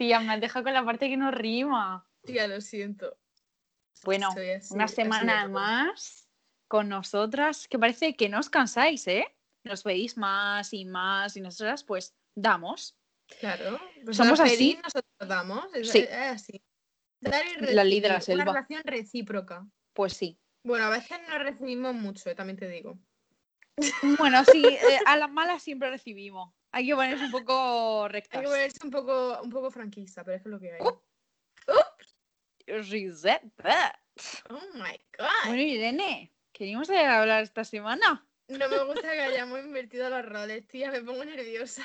Tía, me has dejado con la parte que no rima. Tía, lo siento. Bueno, así- una semana más con nosotras, que parece que no os cansáis, ¿eh? Nos veis más y más y nosotras pues damos. Claro. Pues Somos así. Nosotros damos. Es, Sí. es así. Dar y La ley de la recibir, Una selva. relación recíproca. Pues sí. Bueno, a veces no recibimos mucho, eh, también te digo. Bueno, sí, eh, a las malas siempre recibimos. Hay que ponerse un poco Hay rectas. que ponerse un poco, un poco franquista, pero es que es lo que hay. Uh. Said that. Oh my god. Bueno, Irene, ¿queríamos hablar esta semana? No me gusta que hayamos invertido los roles, tía, me pongo nerviosa.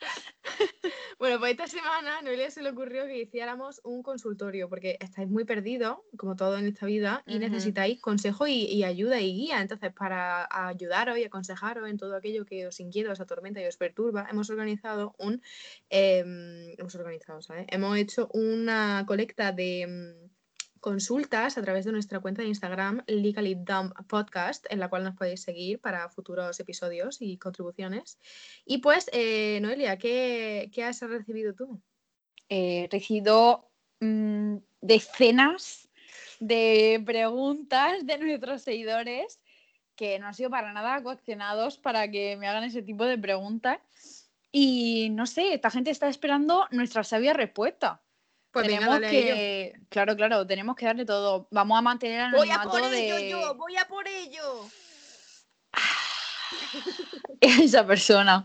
Bueno, pues esta semana a Noelia se le ocurrió que hiciéramos un consultorio, porque estáis muy perdidos, como todo en esta vida, y necesitáis consejo y, y ayuda y guía. Entonces, para ayudaros y aconsejaros en todo aquello que os inquieta, os atormenta y os perturba, hemos organizado un. em, hemos organizado, ¿sabes? Hemos hecho una colecta de. Consultas a través de nuestra cuenta de Instagram Legally Dumb Podcast, en la cual nos podéis seguir para futuros episodios y contribuciones. Y pues, eh, Noelia, ¿qué, qué has recibido tú? He recibido mm, decenas de preguntas de nuestros seguidores que no han sido para nada coaccionados para que me hagan ese tipo de preguntas. Y no sé, esta gente está esperando nuestra sabia respuesta. Pues tenemos a ello. que, claro, claro, tenemos que darle todo. Vamos a mantener el Voy a por ello, de yo, voy a por ello. esa persona.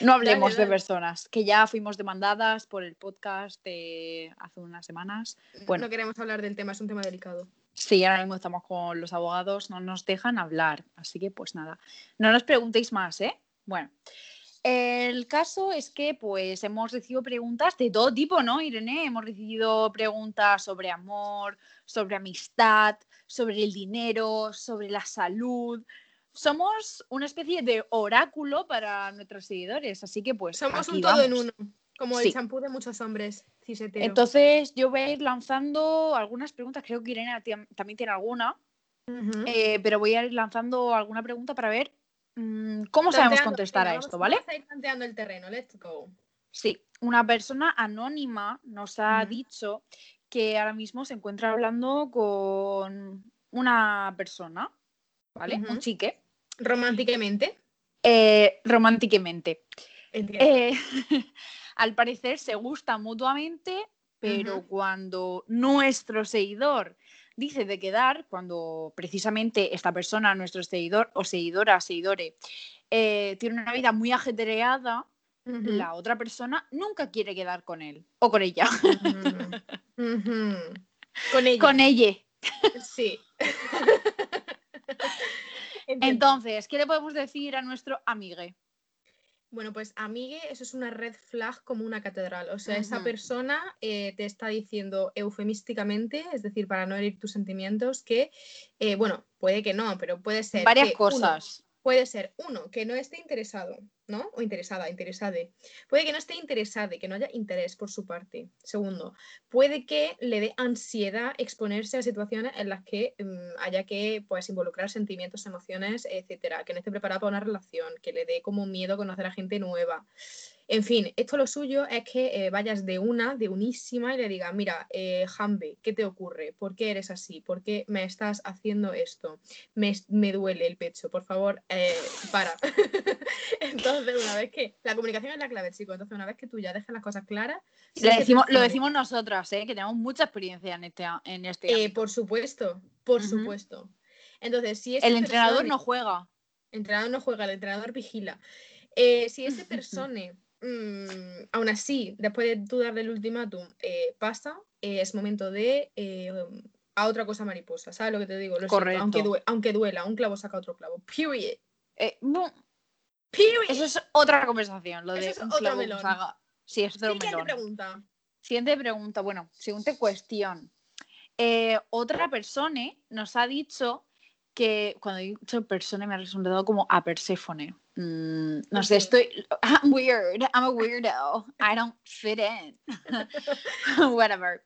No hablemos dale. de personas, que ya fuimos demandadas por el podcast de hace unas semanas. Bueno. No queremos hablar del tema, es un tema delicado. Sí, ahora mismo estamos con los abogados, no nos dejan hablar, así que pues nada, no nos preguntéis más, ¿eh? Bueno, el caso es que pues hemos recibido preguntas de todo tipo, ¿no, Irene? Hemos recibido preguntas sobre amor, sobre amistad, sobre el dinero, sobre la salud. Somos una especie de oráculo para nuestros seguidores, así que pues Somos aquí un todo en uno, como Sí. el champú de muchos hombres ciseteros. Entonces yo voy a ir lanzando algunas preguntas, creo que Irene también tiene alguna. Eh, pero voy a ir lanzando alguna pregunta para ver cómo sabemos contestar a vamos- esto, ¿vale? Vamos a ir tanteando el terreno, let's go. Sí, una persona anónima nos ha dicho que ahora mismo se encuentra hablando con una persona, ¿vale? Un chique, Románticamente. eh, románticamente. Eh, al parecer se gustan mutuamente, pero cuando nuestro seguidor dice de quedar, cuando precisamente esta persona, nuestro seguidor o seguidora, seguidore, eh, tiene una vida muy ajetreada, la otra persona nunca quiere quedar con él o con ella. Con ella. con ella. Sí. Entonces, ¿qué le podemos decir a nuestro amigue? Bueno, pues amigue, eso es una red flag como una catedral. O sea, esa persona eh, te está diciendo eufemísticamente, es decir, para no herir tus sentimientos, que, eh, bueno, puede que no, pero puede ser. Varias que, uno, cosas. Puede ser, uno, que no esté interesado, ¿no? O interesada, interesade. Puede que no esté interesada, que no haya interés por su parte. Segundo, puede que le dé ansiedad exponerse a situaciones en las que mm, haya que pues, involucrar sentimientos, emociones, etcétera. Que no esté preparada para una relación, que le dé como miedo conocer a gente nueva. En fin, esto lo suyo es que eh, vayas de una, de unísima y le digas, mira, eh, Jambe, ¿qué te ocurre? ¿Por qué eres así? ¿Por qué me estás haciendo esto? Me, me duele el pecho, por favor, eh, para. entonces, una vez que la comunicación es la clave, chicos, entonces una vez que tú ya dejas las cosas claras, Le decimos, lo decimos nosotras, ¿eh? que tenemos mucha experiencia en este, en este Eh, por supuesto, por supuesto. Entonces, si El entrenador persona- no juega. El entrenador no juega, el entrenador vigila. Si ese persona, mm, aún así, después de tú darle el ultimátum, eh, pasa, eh, es momento de eh, a otra cosa mariposa, ¿sabes lo que te digo? Lo siento, Correcto. aunque, due- aunque duela, un clavo saca otro clavo. Period. No, Period. eso es otra conversación, lo de Eso es un clavo melón. saga. Sí, es otro Siguiente melón. pregunta. Siguiente pregunta, bueno, siguiente cuestión. Otra persona nos ha dicho que cuando he dicho persona me ha resultado como a Perséfone. Mm, no sé, Ok. estoy. I'm weird. I'm a weirdo. I don't fit in. Whatever.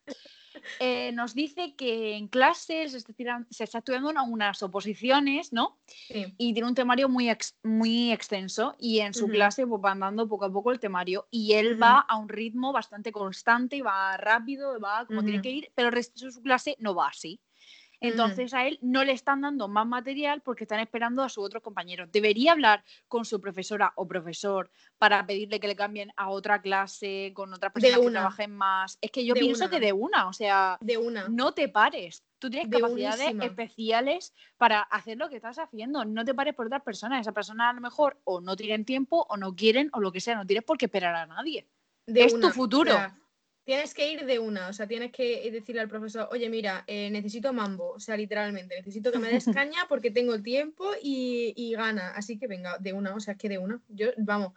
eh, nos dice que en clase se está, tiran- se está estudiando una- unas oposiciones, ¿no? Sí. Y tiene un temario muy, ex- muy extenso y en su clase pues, van dando poco a poco el temario y él va a un ritmo bastante constante, va rápido, va como tiene que ir, pero el resto de su clase no va así. Entonces a él no le están dando más material porque están esperando a sus otros compañeros. Debería hablar con su profesora o profesor para pedirle que le cambien a otra clase, con otras personas que trabajen más. Es que yo De pienso una. que de una, o sea, De una. no te pares. Tú tienes De capacidades unísima. especiales para hacer lo que estás haciendo. No te pares por otras personas. Esa persona a lo mejor o no tienen tiempo o no quieren o lo que sea. No tienes por qué esperar a nadie. de es tu una, futuro. Tienes que ir de una, o sea, tienes que decirle al profesor, oye, mira, eh, necesito mambo, o sea, literalmente, necesito que me des caña porque tengo tiempo y, y gana, así que venga, de una, o sea, es que de una, yo, vamos,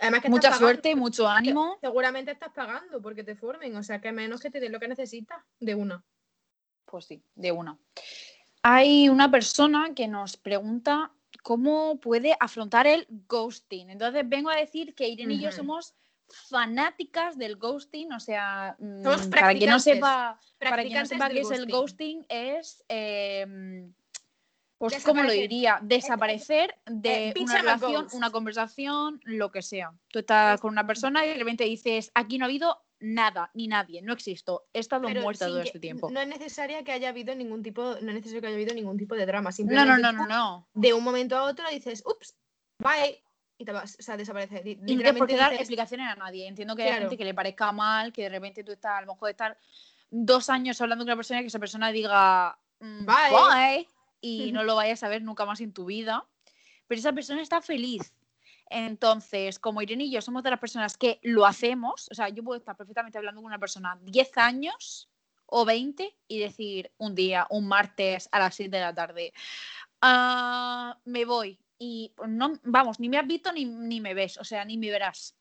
además que Mucha pagando, suerte, mucho ánimo. seguramente estás pagando porque te formen, o sea, que menos que te den lo que necesitas, de una. Pues sí, de una. Hay una persona que nos pregunta cómo puede afrontar el ghosting. Entonces vengo a decir que Irene y yo somos fanáticas del ghosting, o sea, mm, Somos para quien no sepa, para quien no sepa qué es el ghosting. es eh, pues cómo lo diría, desaparecer de eh, una relación, una conversación, lo que sea. Tú estás con una persona y de repente dices, aquí no ha habido nada, ni nadie, no existo, he estado Pero muerta todo este tiempo. No es necesaria que haya habido ningún tipo, no es necesario que haya habido ningún tipo de drama. Simplemente no, no, tú, no, no. de un momento a otro dices, ups, bye, y te vas, o sea, desaparece. Y no por qué dar dices, explicaciones a nadie. Entiendo que hay Claro. gente que le parezca mal, que de repente tú estás, a lo mejor estar dos años hablando con una persona y que esa persona diga mm, Bye. bye, y no lo vayas a ver nunca más en tu vida. Pero esa persona está feliz. Entonces, como Irene y yo somos de las personas que lo hacemos, o sea, yo puedo estar perfectamente hablando con una persona 10 años o 20 y decir un día, un martes a las 7 de la tarde, "Ah, me voy. Y pues, no, vamos, ni me has visto ni, ni me ves, o sea, ni me verás.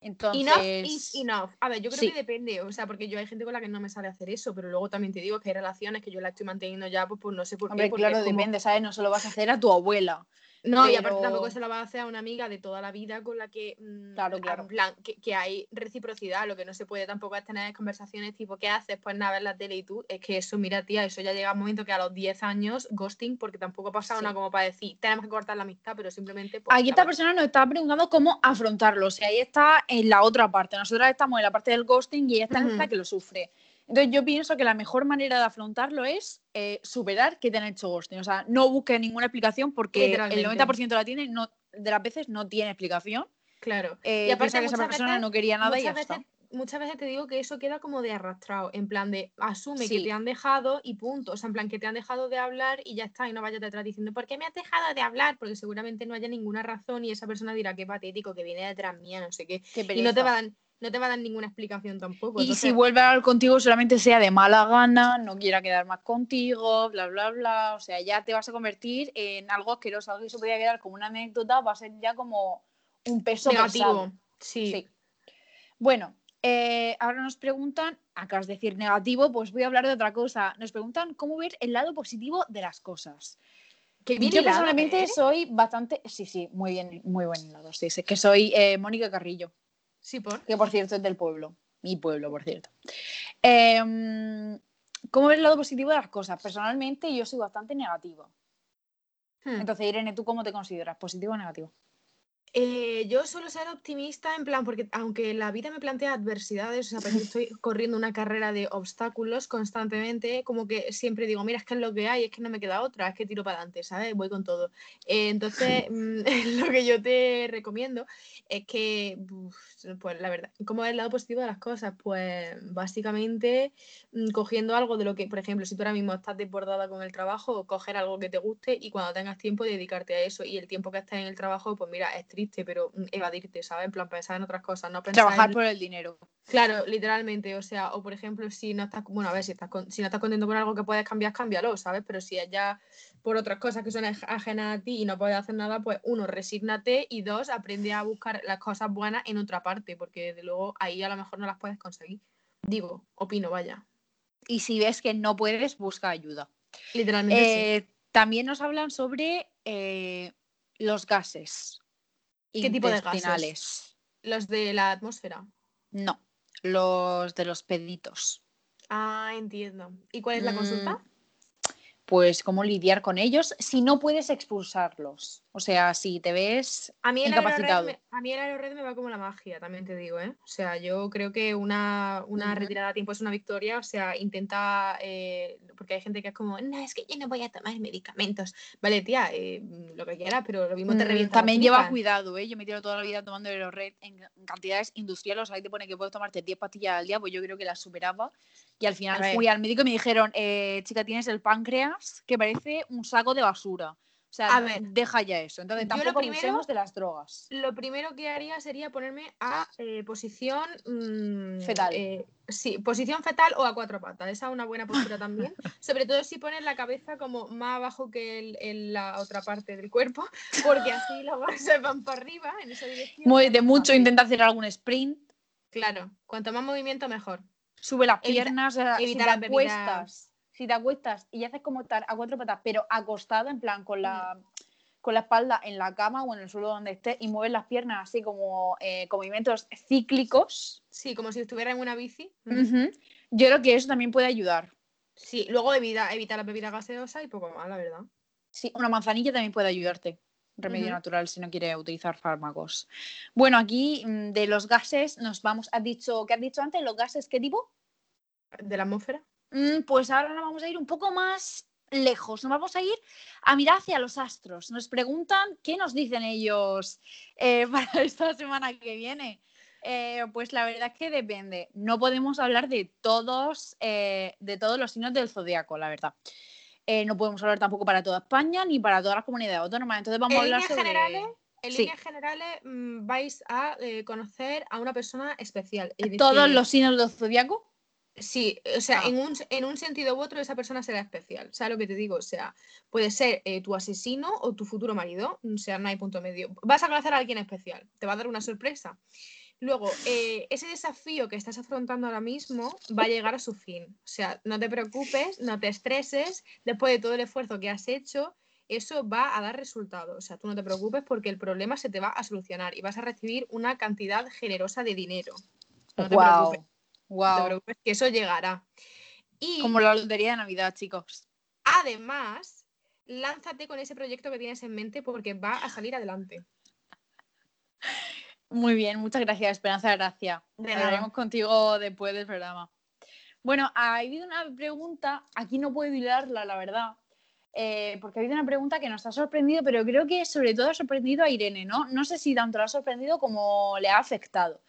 Entonces, Enough is enough. A ver, yo creo Sí. que depende, o sea, porque yo hay gente con la que no me sale hacer eso, pero luego también te digo que hay relaciones que yo la estoy manteniendo ya, pues, pues no sé por qué. hombre, porque claro, es como- depende, ¿sabes? No se lo vas a hacer a tu abuela. No, y aparte tampoco se la va a hacer a una amiga de toda la vida con la que, mm, Claro, en claro. plan, que, que hay reciprocidad. Lo que no se puede tampoco es tener conversaciones tipo, ¿qué haces? Pues nada, ver la tele y tú. Es que eso, mira, tía, eso ya llega un momento que a los 10 años, ghosting, porque tampoco ha pasado Sí. nada como para decir, tenemos que cortar la amistad, pero simplemente. Pues, Aquí esta persona nos está preguntando cómo afrontarlo. O sea, ahí está en la otra parte. Nosotras estamos en la parte del ghosting y ella está en la Ujú. que lo sufre. Entonces yo pienso que la mejor manera de afrontarlo es eh, superar que te han hecho ghosting. O sea, no busques ninguna explicación porque el Literalmente. 90% de, la tiene, no, de las veces no tiene explicación. Claro. Eh, Y aparte, que esa persona veces- no quería nada y ya está. muchas veces te digo que eso queda como de arrastrado, en plan de asume que te han dejado y punto. O sea, en plan que te han dejado de hablar y ya está, y no vayas detrás diciendo, ¿por qué me has dejado de hablar? Porque seguramente no haya ninguna razón y esa persona dirá, qué patético, que viene detrás mía, no sé qué. Qué Y no te, pereza. No te va a dar ninguna explicación tampoco. Y si vuelve a hablar contigo, solamente sea de mala gana, no quiera quedar más contigo, bla, bla, bla. O sea, ya te vas a convertir en algo asqueroso, algo que se podía quedar como una anécdota, va a ser ya como un peso negativo. Sí. Sí. Bueno, eh, ahora nos preguntan, acabas de decir negativo, pues voy a hablar de otra cosa. Nos preguntan cómo ver el lado positivo de las cosas. Que bien Yo personalmente ¿eh? soy bastante, sí, sí, muy bien, muy buen hilado, sí, sí, que soy eh, Mónica Carrillo Sí, por. que por cierto es del pueblo, mi pueblo, por cierto. Em, ¿Cómo ves el lado positivo de las cosas? Personalmente yo soy bastante negativa. Hmm. Entonces, Irene, ¿tú cómo te consideras? ¿Positivo o negativo? Eh, yo suelo ser optimista en plan, porque aunque la vida me plantea adversidades, o sea, estoy corriendo una carrera de obstáculos constantemente, como que siempre digo, mira, es que es lo que hay, es que no me queda otra, es que tiro para adelante, ¿sabes? Voy con todo. Eh, entonces, mm, lo que yo te recomiendo es que, pues la verdad, ¿cómo es el lado positivo de las cosas? Pues básicamente mm, cogiendo algo de lo que, por ejemplo, si tú ahora mismo estás desbordada con el trabajo, coger algo que te guste y cuando tengas tiempo dedicarte a eso. Y el tiempo que estés en el trabajo, pues mira, es triste, pero mm, evadirte, ¿sabes? En plan, pensar en otras cosas, no pensar Trabajar en- por el dinero. Claro, literalmente, o sea, o por ejemplo, si no estás, bueno, a ver, si, estás con- si no estás contento con algo que puedes cambiar, cámbialo, ¿sabes? Pero si es ya por otras cosas que son aj- ajenas a ti y no puedes hacer nada, pues uno, resígnate y dos, aprende a buscar las cosas buenas en otra parte, porque desde luego ahí a lo mejor no las puedes conseguir. Digo, opino, vaya. Y si ves que no puedes, busca ayuda. Literalmente sí. Eh, También nos hablan sobre eh, los gases. ¿Qué tipo de gases? Los de la atmósfera. No, los de los peditos. Ah, entiendo. ¿Y cuál es la consulta? Mm, Pues cómo lidiar con ellos si no puedes expulsarlos. O sea, si te ves A mí, el incapacitado. aerored me, a mí el aerored me va como la magia, también te digo, ¿eh? O sea, yo creo que una, una retirada a tiempo es una victoria, o sea, intenta, eh, porque hay gente que es como, no, es que yo no voy a tomar medicamentos. Vale, tía, eh, lo que quieras, pero lo mismo te Mm, revienta También lleva cuidado, ¿eh? Yo me tiro toda la vida tomando el red en cantidades industriales. Ahí te pone que puedes tomarte 10 pastillas al día, pues yo creo que las superaba. Y al final fui al médico y me dijeron, eh, chica, tienes el páncreas que parece un saco de basura. O sea, A ver, deja ya eso. Entonces tampoco primero- abusemos de las drogas. Lo primero que haría sería ponerme a eh, posición mm, Fetal. eh, sí, posición fetal o a cuatro patas. Esa es una buena postura también. Sobre todo si pones la cabeza como más abajo que el- el- la otra parte del cuerpo, porque así los gases van para arriba en esa dirección. y es Muévete más mucho, intenta hacer algún sprint. Claro, cuanto más movimiento mejor. Sube las piernas, evita las bebidas. Si te acuestas y haces como estar a cuatro patas, pero acostado, en plan con la, Mm. con la espalda en la cama o en el suelo donde estés y mueves las piernas así como eh, con movimientos cíclicos, Sí, como si estuviera en una bici. ujú, yo creo que eso también puede ayudar. Sí, luego evita, evita las bebidas gaseosas y poco más, la verdad. Sí, una manzanilla también puede ayudarte. Remedio natural si no quiere utilizar fármacos. Bueno, aquí mm, de los gases nos vamos. ¿Has dicho, ¿qué has dicho antes? ¿Los gases qué tipo? De la atmósfera. Mm, pues ahora nos vamos a ir un poco más lejos, nos vamos a ir a mirar hacia los astros. Nos preguntan qué nos dicen ellos eh, para esta semana que viene. Eh, pues la verdad es que depende. No podemos hablar de todos, eh, de todos los signos del zodiaco, la verdad. No podemos hablar tampoco para toda España ni para todas las comunidades autónomas. Entonces vamos En a hablar líneas sobre. generales, En Sí. líneas generales mm, vais a conocer a una persona especial. es todos los signos del zodiaco. Sí, o sea, Ah. en, un, en un sentido u otro esa persona será especial. ¿Sabes lo que te digo? O sea, puede ser eh, tu asesino o tu futuro marido. O sea, no hay punto medio. Vas a conocer a alguien especial. Te va a dar una sorpresa. Luego, eh, ese desafío que estás afrontando ahora mismo va a llegar a su fin. O sea, no te preocupes, no te estreses. Después de todo el esfuerzo que has hecho, eso va a dar resultado. O sea, tú no te preocupes porque el problema se te va a solucionar y vas a recibir una cantidad generosa de dinero. No te Wow. preocupes. No te Wow. preocupes, que eso llegará. Y Como la lotería de Navidad, chicos. además, lánzate con ese proyecto que tienes en mente porque va a salir adelante. Muy bien, muchas gracias, Esperanza Gracia. De nada. Hablaremos contigo después del programa. Bueno, ha habido una pregunta, aquí no puedo hilarla, la verdad, eh, porque ha habido una pregunta que nos ha sorprendido, pero creo que sobre todo ha sorprendido a Irene, ¿no? No sé si tanto la ha sorprendido como le ha afectado,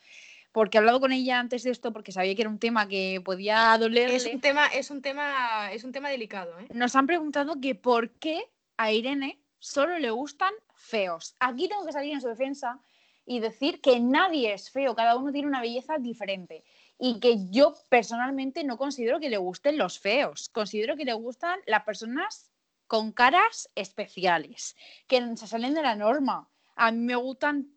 porque he hablado con ella antes de esto porque sabía que era un tema que podía dolerle. Es un tema, es un tema, es un tema delicado, ¿eh? Nos han preguntado que por qué a Irene solo le gustan feos. Aquí tengo que salir en su defensa y decir que nadie es feo, cada uno tiene una belleza diferente y que yo personalmente no considero que le gusten los feos, considero que le gustan las personas con caras especiales, que se salen de la norma. A mí me gustan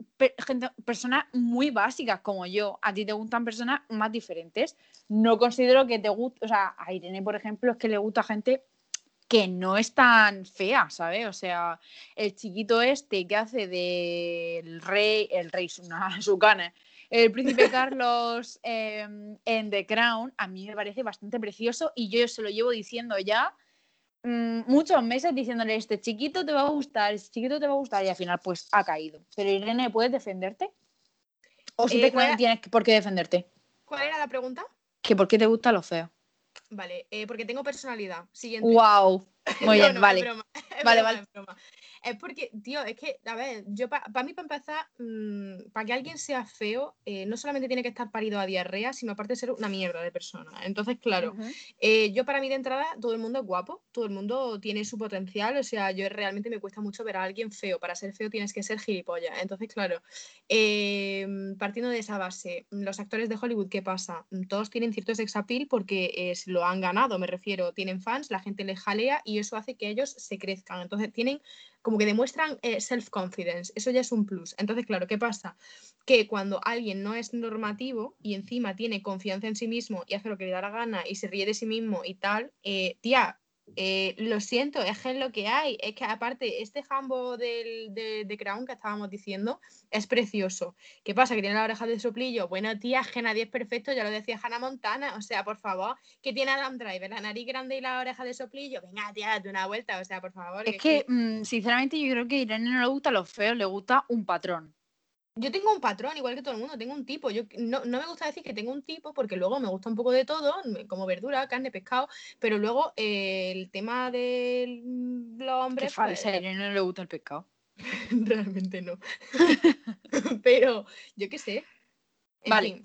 gente- personas muy básicas como yo, a ti te gustan personas más diferentes. No considero que te guste, o sea, a Irene, por ejemplo, es que le gusta gente que no es tan fea, ¿sabes? O sea, el chiquito este que hace del rey, el rey Suna- Sukane, el príncipe Carlos eh, en The Crown, a mí me parece bastante precioso y yo se lo llevo diciendo ya muchos meses diciéndole, este chiquito te va a gustar, este chiquito te va a gustar y al final pues ha caído. Pero Irene, ¿puedes defenderte? ¿O si Eh, te tienes por qué defenderte? ¿Cuál era la pregunta? ¿Que por qué te gusta lo feo? Vale, eh, porque tengo personalidad. Siguiente. ¡Wow! Muy No, bien, no, vale. Es broma, es Vale, broma, vale. es broma. Es porque, tío, es que, a ver, yo para mí, para empezar, mm, para que alguien sea feo, eh, no solamente tiene que estar parido a diarrea, sino aparte de ser una mierda de persona. Entonces, claro, eh, yo para mí de entrada, todo el mundo es guapo, todo el mundo tiene su potencial, o sea, yo realmente me cuesta mucho ver a alguien feo. Para ser feo tienes que ser gilipollas. Entonces, claro, eh, partiendo de esa base, los actores de Hollywood, ¿qué pasa? Todos tienen cierto sex appeal porque eh, se lo han ganado, me refiero, tienen fans, la gente les jalea y eso hace que ellos se crezcan. Entonces, tienen como que demuestran eh, self-confidence, eso ya es un plus. Entonces, claro, ¿qué pasa? Que cuando alguien no es normativo y encima tiene confianza en sí mismo y hace lo que le da la gana y se ríe de sí mismo y tal, eh, tía, eh, lo siento, es que es lo que hay. Es que aparte, este jambo del, de, de, Crown que estábamos diciendo es precioso. ¿Qué pasa? Que tiene la oreja de soplillo. Bueno, tía, que nadie es perfecto, ya lo decía Hannah Montana. O sea, por favor, que tiene Adam Driver, la nariz grande y la oreja de soplillo. Venga, tía, date una vuelta. O sea, por favor. Es que, mm, sinceramente, yo creo que a Irene no le gusta los feos, le gusta un patrón. Yo tengo un patrón, igual que todo el mundo, tengo un tipo. Yo no, no, me gusta decir que tengo un tipo porque luego me gusta un poco de todo, como verdura, carne, pescado, pero luego eh, el tema de los hombres. Qué falsa, pues, a no le gusta el pescado. Realmente no. pero yo qué sé. vale.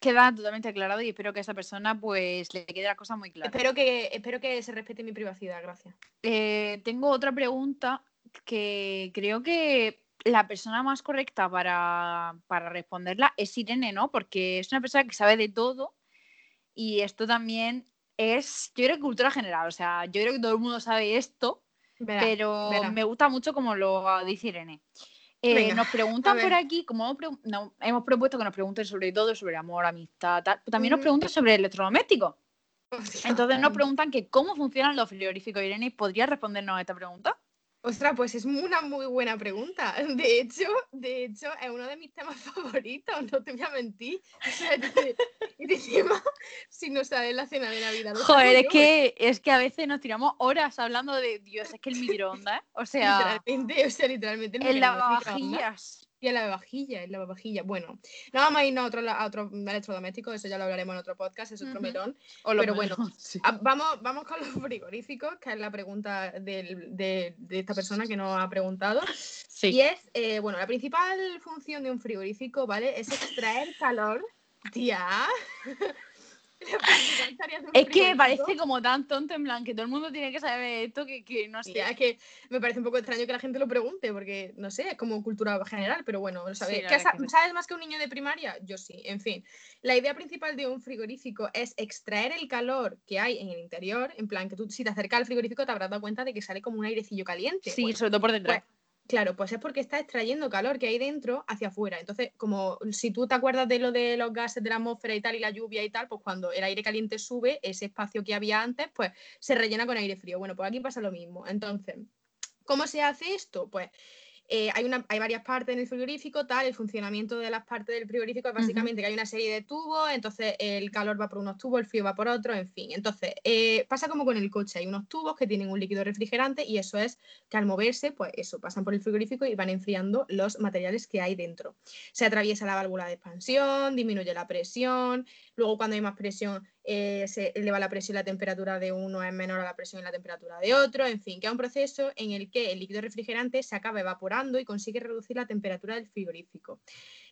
Queda totalmente aclarado y espero que a esa persona pues le quede la cosa muy clara. Espero que, espero que se respete mi privacidad, gracias. Eh, tengo otra pregunta que creo que la persona más correcta para, responderla es Irene, ¿no? Porque es una persona que sabe de todo y esto también es, yo creo que cultura general, o sea, yo creo que todo el mundo sabe esto, pero me gusta mucho como lo dice Irene. Eh, nos preguntan por aquí, como hemos, propuesto que nos pregunten sobre todo, sobre amor, amistad, tal, también nos preguntan sobre electrodomésticos. Entonces nos preguntan que cómo funcionan los frigoríficos. Irene, ¿podrías respondernos a esta pregunta? Ostras, pues es una muy buena pregunta. De hecho, de hecho, es uno de mis temas favoritos, no te voy a mentir. y encima, si no sabes la cena de Navidad. Joder, es que, es que a veces nos tiramos horas hablando de Dios, es que el microondas, o sea. Literalmente, o sea, literalmente. El lavavajillas. Y el lavavajillas, el lavavajillas. Bueno, no vamos a irnos a otro, a otro electrodoméstico, eso ya lo hablaremos en otro podcast, es otro melón. Pero bueno, vamos, vamos con los frigoríficos, que es la pregunta de, de, esta persona que nos ha preguntado. Sí. Y es, eh, bueno, la principal función de un frigorífico, ¿vale? Es extraer calor. Tía. es que me parece como tan tonto en plan que todo el mundo tiene que saber esto que, que no sé. es que me parece un poco extraño que la gente lo pregunte porque no sé, es como cultura general, pero bueno, ¿sabes? ¿Sabes más que un niño de primaria? Yo sí, en fin. La idea principal de un frigorífico es extraer el calor que hay en el interior, en plan que tú si te acercas al frigorífico te habrás dado cuenta de que sale como un airecillo caliente. Sí, sobre todo por detrás. Pues, Claro, pues es porque está extrayendo calor que hay dentro hacia afuera. Entonces, como si tú te acuerdas de lo de los gases de la atmósfera y tal, y la lluvia y tal, pues cuando el aire caliente sube, ese espacio que había antes, pues se rellena con aire frío. Bueno, pues aquí pasa lo mismo. Entonces, ¿cómo se hace esto? Pues eh, hay, una, hay varias partes en el frigorífico, tal, el funcionamiento de las partes del frigorífico es básicamente que hay una serie de tubos, entonces el calor va por unos tubos, el frío va por otros, en fin. Entonces, eh, pasa como con el coche, hay unos tubos que tienen un líquido refrigerante y eso es que al moverse, pues eso, pasan por el frigorífico y van enfriando los materiales que hay dentro. Se atraviesa la válvula de expansión, disminuye la presión, luego cuando hay más presión eh, se eleva la presión y la temperatura de uno es menor a la presión y la temperatura de otro, en fin, que es un proceso en el que el líquido refrigerante se acaba evaporando y consigue reducir la temperatura del frigorífico.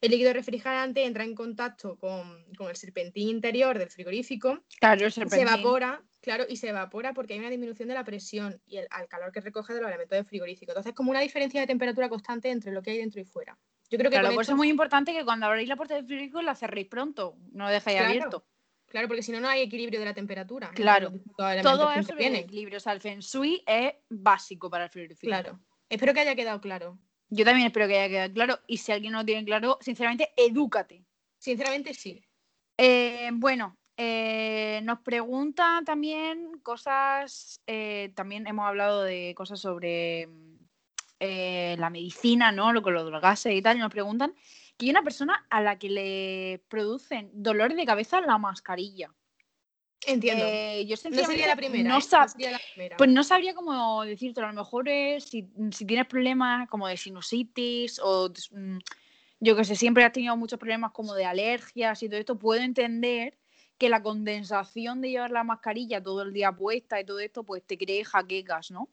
El líquido refrigerante entra en contacto con, el serpentín interior del frigorífico, claro, se evapora, claro, y se evapora porque hay una disminución de la presión y el, al calor que recoge de los elementos del frigorífico. Entonces, como una diferencia de temperatura constante entre lo que hay dentro y fuera. Yo creo que claro, por eso es muy importante que cuando abréis la puerta del frigorífico la cerréis pronto, no lo dejéis abierto. Claro, porque si no, no hay equilibrio de la temperatura. Claro, todo es sobre equilibrio. O sea, el Feng Shui es básico para el frigorífico. Claro. Espero que haya quedado claro. Yo también espero que haya quedado claro. Y si alguien no lo tiene claro, sinceramente, edúcate. Sinceramente, sí. Eh, bueno, eh, nos pregunta también cosas. Eh, también hemos hablado de cosas sobre la medicina, ¿no? Lo con los gases y tal. Y nos preguntan que hay una persona a la que le producen dolores de cabeza la mascarilla. Entiendo. Eh, yo no sería la primera. No, ¿eh? Pues no sabría cómo decirte. A lo mejor es si, tienes problemas como de sinusitis o mm, yo que sé, siempre has tenido muchos problemas como de alergias y todo esto, puedo entender que la condensación de llevar la mascarilla todo el día puesta y todo esto, pues te cree jaquecas, ¿no?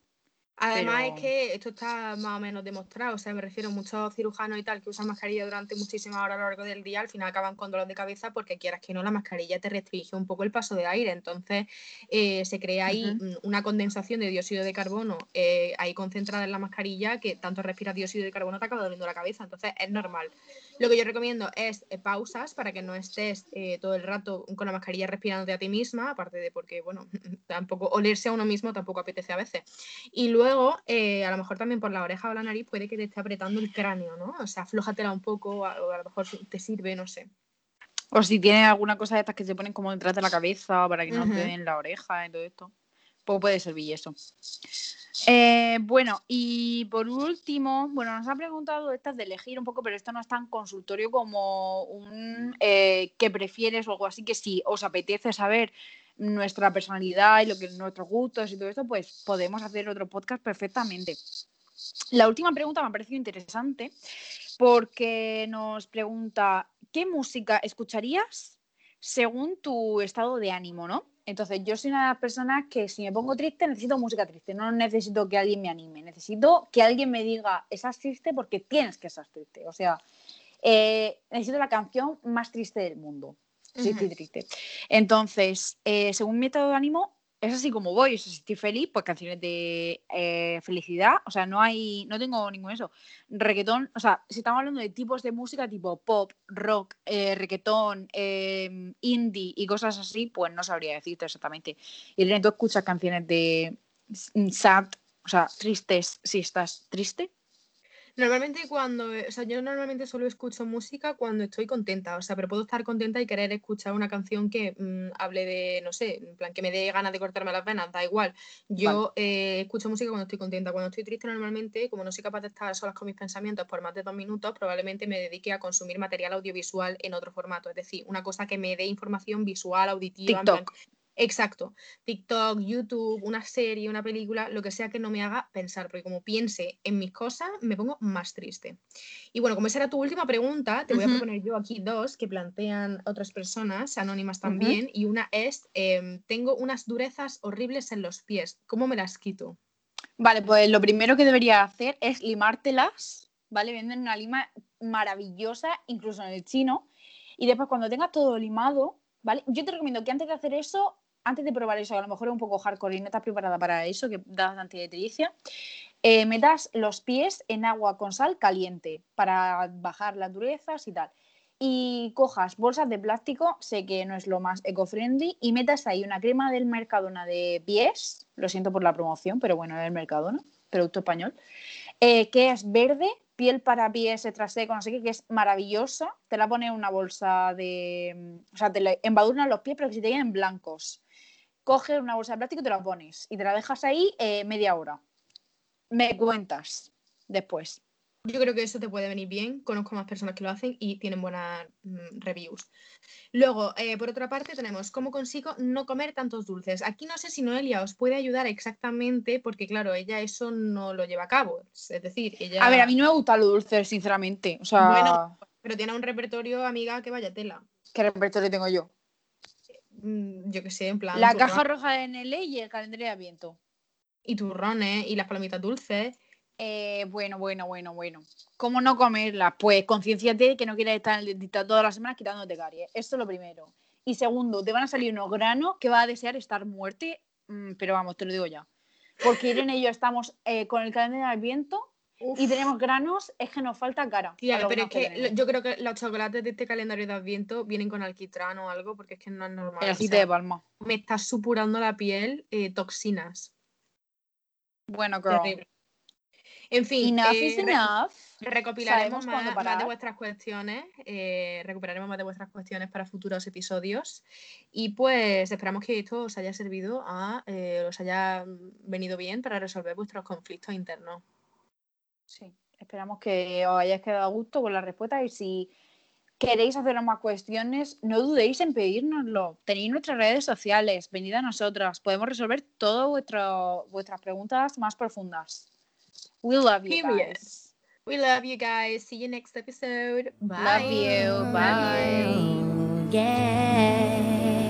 Además es que esto está más o menos demostrado, o sea, me refiero a muchos cirujanos y tal que usan mascarilla durante muchísimas horas a lo largo del día, al final acaban con dolor de cabeza porque quieras que no, la mascarilla te restringe un poco el paso de aire, entonces eh, se crea ahí una condensación de dióxido de carbono eh, ahí concentrada en la mascarilla que tanto respira dióxido de carbono te acaba doliendo la cabeza, entonces es normal. Lo que yo recomiendo es eh, pausas para que no estés todo el rato con la mascarilla respirándote a ti misma, aparte de porque, bueno, tampoco olerse a uno mismo tampoco apetece a veces. Y luego luego, eh, a lo mejor también por la oreja o la nariz puede que te esté apretando el cráneo, ¿no? O sea, aflójatela un poco, o a lo mejor te sirve, no sé. O si tienes alguna cosa de estas que se ponen como detrás de la cabeza para que no te den la oreja y todo esto. pues puede servir eso. Eh, bueno, y por último, bueno, nos ha preguntado estas de elegir un poco, pero esto no es tan consultorio como un eh, qué prefieres o algo así, que si os apetece saber nuestra personalidad y lo que nuestros gustos y todo esto, pues podemos hacer otro podcast perfectamente. La última pregunta me ha parecido interesante porque nos pregunta, ¿qué música escucharías según tu estado de ánimo, no? Entonces, yo soy una de las personas que si me pongo triste, necesito música triste, no necesito que alguien me anime, necesito que alguien me diga, estás triste porque tienes que estar triste. O sea, eh, necesito la canción más triste del mundo. Sí, estoy triste. Entonces, eh, según mi estado de ánimo, es así como voy. Si estoy feliz, pues canciones de eh, felicidad. O sea, no hay, no tengo ningún eso. Reggaetón, o sea, si estamos hablando de tipos de música tipo pop, rock, eh, reggaetón, em, indie y cosas así, pues no sabría decirte exactamente. Y tú escuchas canciones de sad, o sea, tristes si estás triste. Normalmente cuando, o sea, yo normalmente solo escucho música cuando estoy contenta, o sea, pero puedo estar contenta y querer escuchar una canción que mm, hable de, no sé, en plan que me dé ganas de cortarme las venas, da igual. Yo eh, escucho música cuando estoy contenta. Cuando estoy triste normalmente, como no soy capaz de estar solas con mis pensamientos por más de dos minutos, probablemente me dedique a consumir material audiovisual en otro formato, es decir, una cosa que me dé información visual, auditiva, TikTok. Exacto. TikTok, YouTube, una serie, una película, lo que sea que no me haga pensar, porque como piense en mis cosas, me pongo más triste. Y bueno, como esa era tu última pregunta, te voy a proponer yo aquí dos que plantean otras personas, anónimas también, y una es, em, tengo unas durezas horribles en los pies, ¿cómo me las quito? Vale, pues lo primero que debería hacer es limártelas, ¿vale? Venden una lima maravillosa, incluso en el chino, y después cuando tengas todo limado, ¿vale? Yo te recomiendo que antes de hacer eso antes de probar eso, a lo mejor es un poco hardcore y no estás preparada para eso, que da bastante eh, metas los pies en agua con sal caliente para bajar las durezas y tal. Y cojas bolsas de plástico, sé que no es lo más eco-friendly, y metas ahí una crema del Mercadona de pies, lo siento por la promoción, pero bueno, es el Mercadona, producto español, eh, que es verde, piel para pies extra seco, no sé qué, que es maravillosa. Te la pones en una bolsa de. O sea, te la embadurnan los pies, pero que si te queden blancos coges una bolsa de plástico y te la pones y te la dejas ahí eh, media hora. Me cuentas después. Yo creo que eso te puede venir bien. Conozco más personas que lo hacen y tienen buenas mm, reviews. Luego, eh, por otra parte, tenemos cómo consigo no comer tantos dulces. Aquí no sé si Noelia os puede ayudar exactamente, porque claro, ella eso no lo lleva a cabo. Es decir, ella. A ver, a mí no me gusta lo dulce, sinceramente. O sea... Bueno, pero tiene un repertorio, amiga, que vaya tela. ¿Qué repertorio tengo yo? Mm, yo qué sé, en plan. La caja roja de NL y el calendario de Aviento. Y turrones y las palomitas dulces. Eh, bueno, bueno, bueno, bueno. ¿Cómo no comerlas? Pues concienciate que no quieres estar en el dentista todas las semanas quitándote caries. Esto es lo primero. Y segundo, te van a salir unos granos que va a desear estar muerte, mm, pero vamos, te lo digo ya. Porque Irene y yo estamos eh, con el calendario de Y tenemos granos, es que nos falta cara. pero es que, yo creo que los chocolates de este calendario de Adviento vienen con alquitrán o algo, porque es que no es normal. El aceite de palma. Me está supurando la piel eh, toxinas. Bueno, girl. En fin, enough is eh, enough. recopilaremos más, de vuestras cuestiones, eh, recuperaremos más de vuestras cuestiones para futuros episodios y pues esperamos que esto os haya servido a, os haya venido bien para resolver vuestros conflictos internos. Sí, esperamos que os hayáis quedado a gusto con la respuesta y si queréis hacer más cuestiones, no dudéis en pedírnoslo. Tenéis nuestras redes sociales, venid a nosotras, podemos resolver todas vuestras preguntas más profundas. We love you guys. We love you guys. See you next episode. Bye. Love you. Bye.